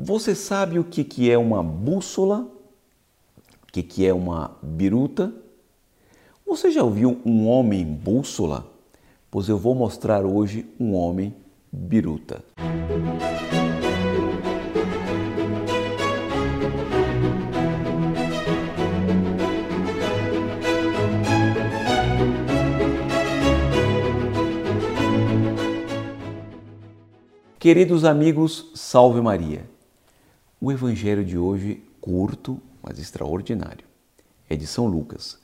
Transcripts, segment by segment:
Você sabe o que, que é uma bússola? O que, que é uma biruta? Você já ouviu um homem bússola? Pois eu vou mostrar hoje um homem biruta. Queridos amigos, salve Maria. O evangelho de hoje, curto, mas extraordinário, é de São Lucas.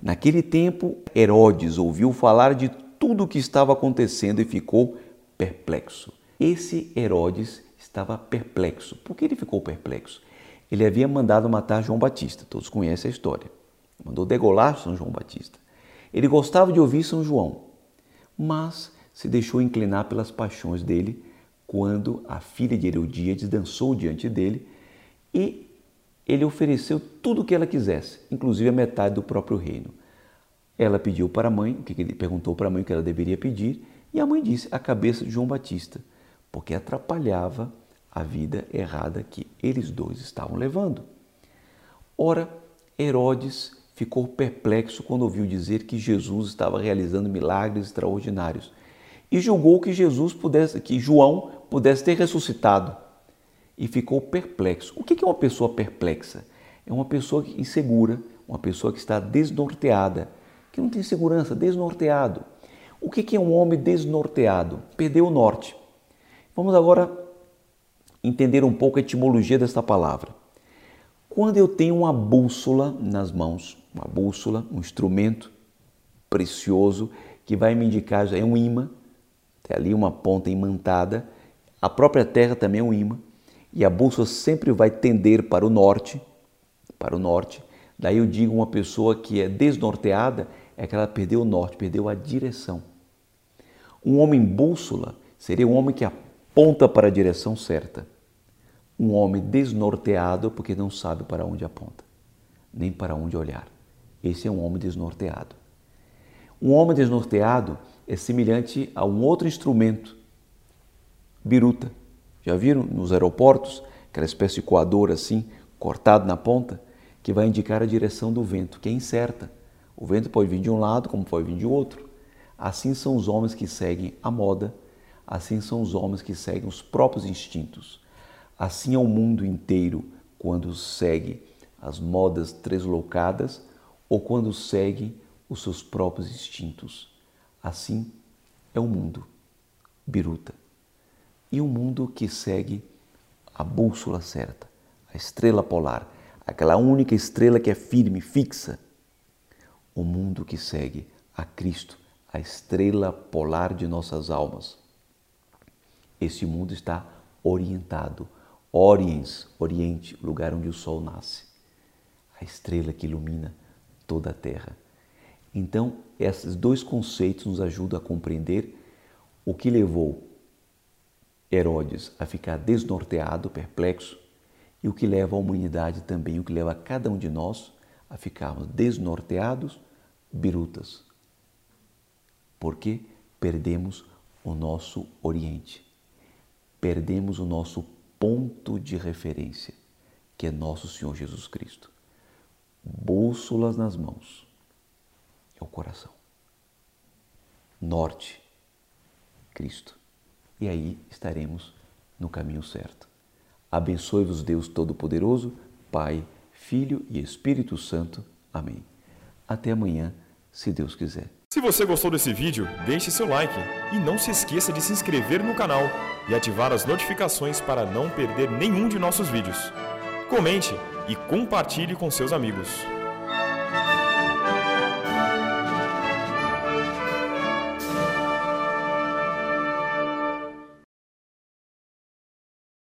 Naquele tempo, Herodes ouviu falar de tudo o que estava acontecendo e ficou perplexo. Esse Herodes estava perplexo. Por que ele ficou perplexo? Ele havia mandado matar João Batista, todos conhecem a história. Mandou degolar São João Batista. Ele gostava de ouvir São João, mas se deixou inclinar pelas paixões dele quando a filha de Herodíades dançou diante dele e ele ofereceu tudo o que ela quisesse, inclusive a metade do próprio reino. Ela pediu para a mãe, que ele perguntou para a mãe o que ela deveria pedir, e a mãe disse a cabeça de João Batista, porque atrapalhava a vida errada que eles dois estavam levando. Ora, Herodes ficou perplexo quando ouviu dizer que Jesus estava realizando milagres extraordinários e julgou que Jesus pudesse, que João pudesse ter ressuscitado e ficou perplexo. O que é uma pessoa perplexa? É uma pessoa insegura, uma pessoa que está desnorteada, que não tem segurança, desnorteado. O que é um homem desnorteado? Perdeu o norte. Vamos agora entender um pouco a etimologia desta palavra. Quando eu tenho uma bússola nas mãos, uma bússola, um instrumento precioso que vai me indicar, é um imã, tem ali uma ponta imantada, a própria Terra também é um imã, e a bússola sempre vai tender para o norte, para o norte. Daí eu digo uma pessoa que é desnorteada é que ela perdeu o norte, perdeu a direção. Um homem bússola seria um homem que aponta para a direção certa. Um homem desnorteado porque não sabe para onde aponta, nem para onde olhar. Esse é um homem desnorteado. Um homem desnorteado é semelhante a um outro instrumento, biruta. Já viram nos aeroportos aquela espécie de coador assim, cortado na ponta, que vai indicar a direção do vento, que é incerta. O vento pode vir de um lado, como pode vir de outro. Assim são os homens que seguem a moda, assim são os homens que seguem os próprios instintos. Assim é o mundo inteiro quando segue as modas deslocadas ou quando segue os seus próprios instintos. Assim é o mundo, biruta. E um mundo que segue a bússola certa, a estrela polar, aquela única estrela que é firme, fixa. O mundo que segue a Cristo, a estrela polar de nossas almas. Esse mundo está orientado, Oriens, Oriente, lugar onde o sol nasce, a estrela que ilumina toda a terra. Então, esses dois conceitos nos ajudam a compreender o que levou Herodes a ficar desnorteado, perplexo, e o que leva a humanidade também, o que leva a cada um de nós a ficarmos desnorteados, birutas. Porque perdemos o nosso Oriente, perdemos o nosso ponto de referência, que é nosso Senhor Jesus Cristo. Bússolas nas mãos é o coração. Norte, Cristo. E aí estaremos no caminho certo. Abençoe-vos Deus Todo-Poderoso, Pai, Filho e Espírito Santo. Amém. Até amanhã, se Deus quiser. Se você gostou desse vídeo, deixe seu like e não se esqueça de se inscrever no canal e ativar as notificações para não perder nenhum de nossos vídeos. Comente e compartilhe com seus amigos.